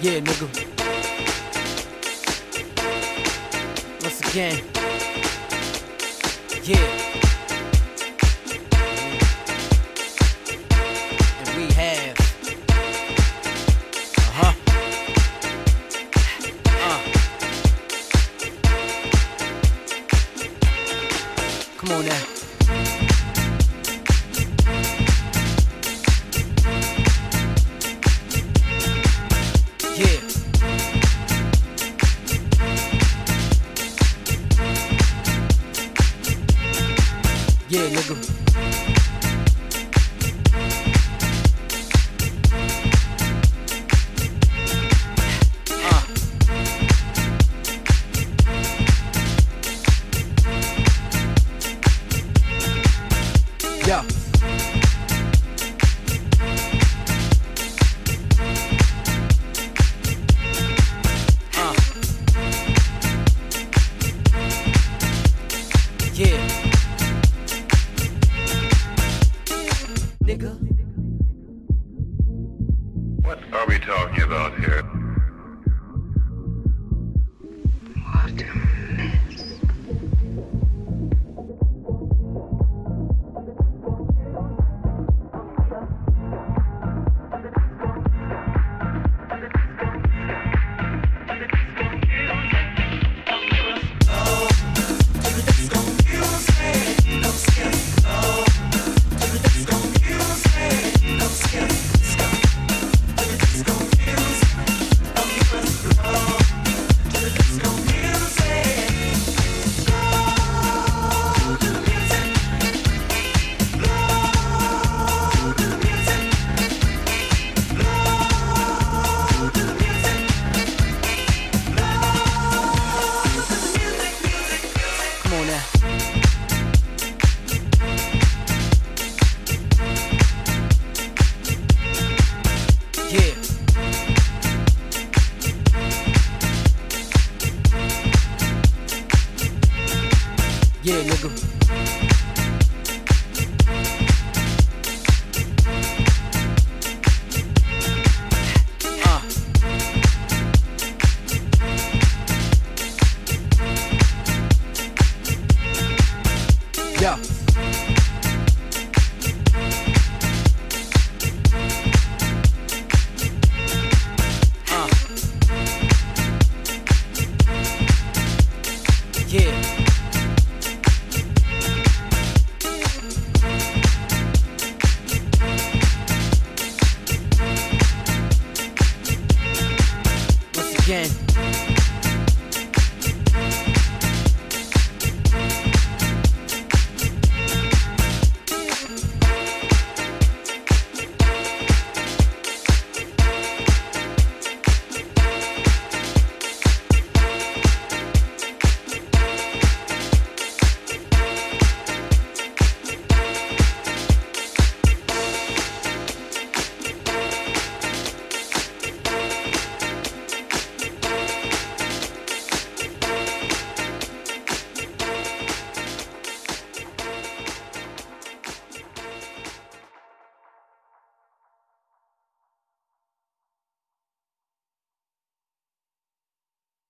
Yeah, nigga. Once again. Yeah. And we have. Uh huh. Uh. Come on now. Yeah, nigga. Uh. Yeah. What are we talking about here? Yeah, nigga. Yeah. again.